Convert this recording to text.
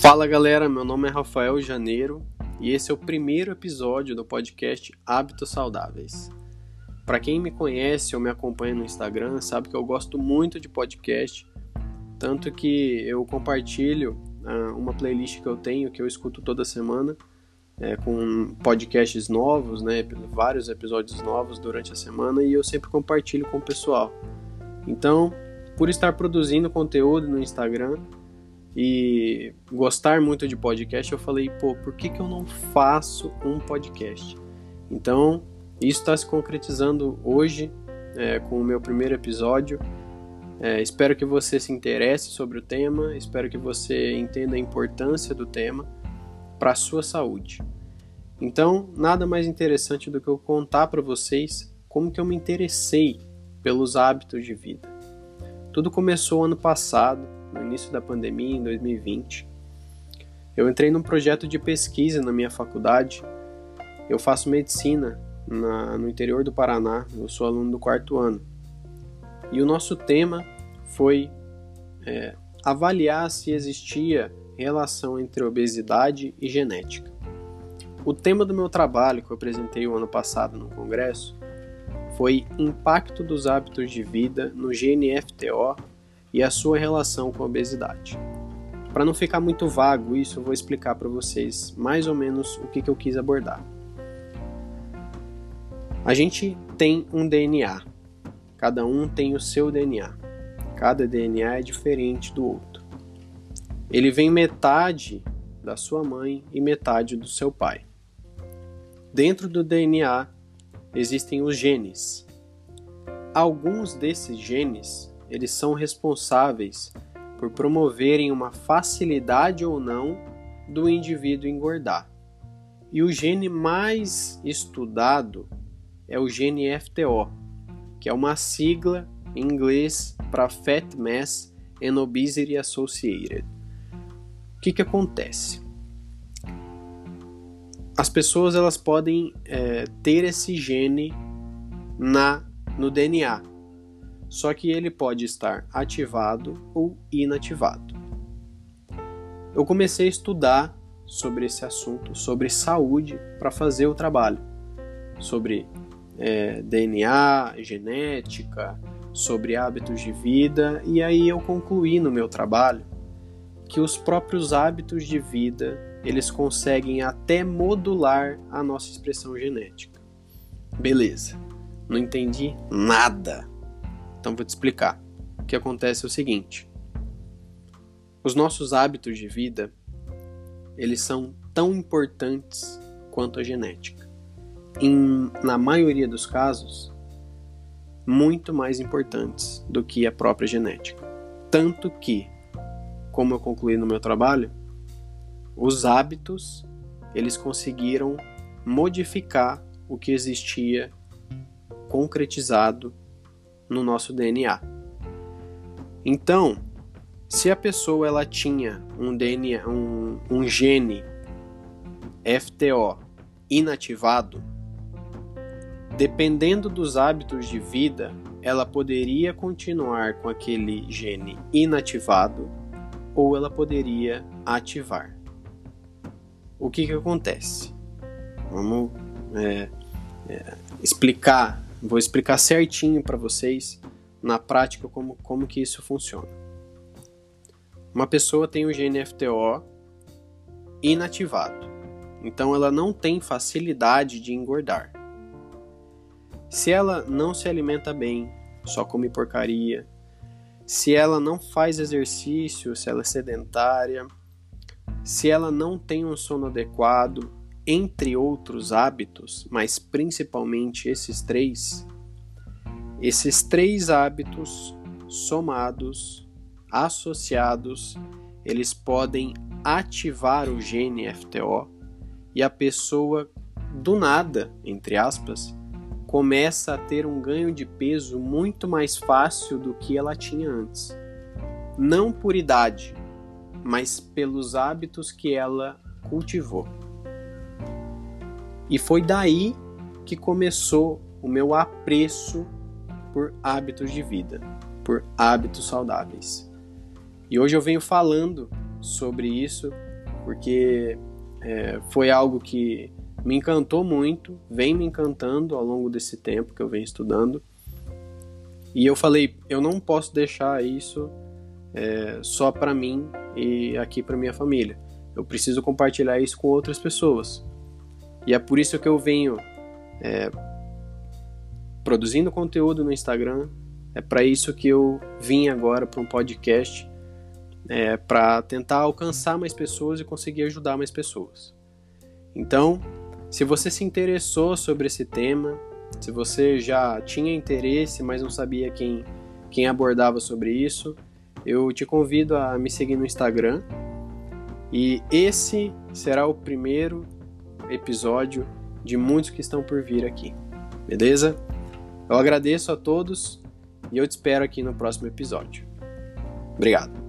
Fala galera, meu nome é Rafael Janeiro e esse é o primeiro episódio do podcast Hábitos Saudáveis. Para quem me conhece ou me acompanha no Instagram, sabe que eu gosto muito de podcast, tanto que eu compartilho uh, uma playlist que eu tenho que eu escuto toda semana é, com podcasts novos, né, vários episódios novos durante a semana e eu sempre compartilho com o pessoal. Então, por estar produzindo conteúdo no Instagram e gostar muito de podcast, eu falei, pô, por que, que eu não faço um podcast? Então, isso está se concretizando hoje é, com o meu primeiro episódio. É, espero que você se interesse sobre o tema, espero que você entenda a importância do tema para a sua saúde. Então, nada mais interessante do que eu contar para vocês como que eu me interessei pelos hábitos de vida. Tudo começou ano passado, no início da pandemia, em 2020. Eu entrei num projeto de pesquisa na minha faculdade. Eu faço medicina na, no interior do Paraná, eu sou aluno do quarto ano. E o nosso tema foi é, avaliar se existia relação entre obesidade e genética. O tema do meu trabalho que eu apresentei o ano passado no congresso foi Impacto dos hábitos de vida no GNFTO e a sua relação com a obesidade. Para não ficar muito vago isso, eu vou explicar para vocês mais ou menos o que, que eu quis abordar. A gente tem um DNA, cada um tem o seu DNA, cada DNA é diferente do outro. Ele vem metade da sua mãe e metade do seu pai. Dentro do DNA existem os genes. Alguns desses genes, eles são responsáveis por promoverem uma facilidade ou não do indivíduo engordar. E o gene mais estudado é o gene FTO, que é uma sigla em inglês para Fat Mass and Obesity Associated. O que, que acontece? as pessoas elas podem é, ter esse gene na no DNA, só que ele pode estar ativado ou inativado. Eu comecei a estudar sobre esse assunto, sobre saúde, para fazer o trabalho, sobre é, DNA, genética, sobre hábitos de vida, e aí eu concluí no meu trabalho que os próprios hábitos de vida eles conseguem até modular a nossa expressão genética. Beleza, não entendi nada. Então vou te explicar. O que acontece é o seguinte: os nossos hábitos de vida eles são tão importantes quanto a genética. Em, na maioria dos casos, muito mais importantes do que a própria genética. Tanto que, como eu concluí no meu trabalho, os hábitos eles conseguiram modificar o que existia concretizado no nosso DNA. Então, se a pessoa ela tinha um DNA, um, um gene FTO inativado, dependendo dos hábitos de vida, ela poderia continuar com aquele gene inativado ou ela poderia ativar o que, que acontece? Vamos é, é, explicar, vou explicar certinho para vocês na prática como, como que isso funciona. Uma pessoa tem o gene FTO inativado, então ela não tem facilidade de engordar. Se ela não se alimenta bem, só come porcaria, se ela não faz exercício, se ela é sedentária, se ela não tem um sono adequado, entre outros hábitos, mas principalmente esses três, esses três hábitos somados, associados, eles podem ativar o gene FTO e a pessoa do nada, entre aspas, começa a ter um ganho de peso muito mais fácil do que ela tinha antes. Não por idade, mas pelos hábitos que ela cultivou. E foi daí que começou o meu apreço por hábitos de vida, por hábitos saudáveis. E hoje eu venho falando sobre isso porque é, foi algo que me encantou muito, vem me encantando ao longo desse tempo que eu venho estudando. E eu falei, eu não posso deixar isso é, só para mim e aqui para minha família. Eu preciso compartilhar isso com outras pessoas. E é por isso que eu venho é, produzindo conteúdo no Instagram. É para isso que eu vim agora para um podcast, é, para tentar alcançar mais pessoas e conseguir ajudar mais pessoas. Então, se você se interessou sobre esse tema, se você já tinha interesse, mas não sabia quem, quem abordava sobre isso, eu te convido a me seguir no Instagram. E esse será o primeiro episódio de muitos que estão por vir aqui. Beleza? Eu agradeço a todos e eu te espero aqui no próximo episódio. Obrigado.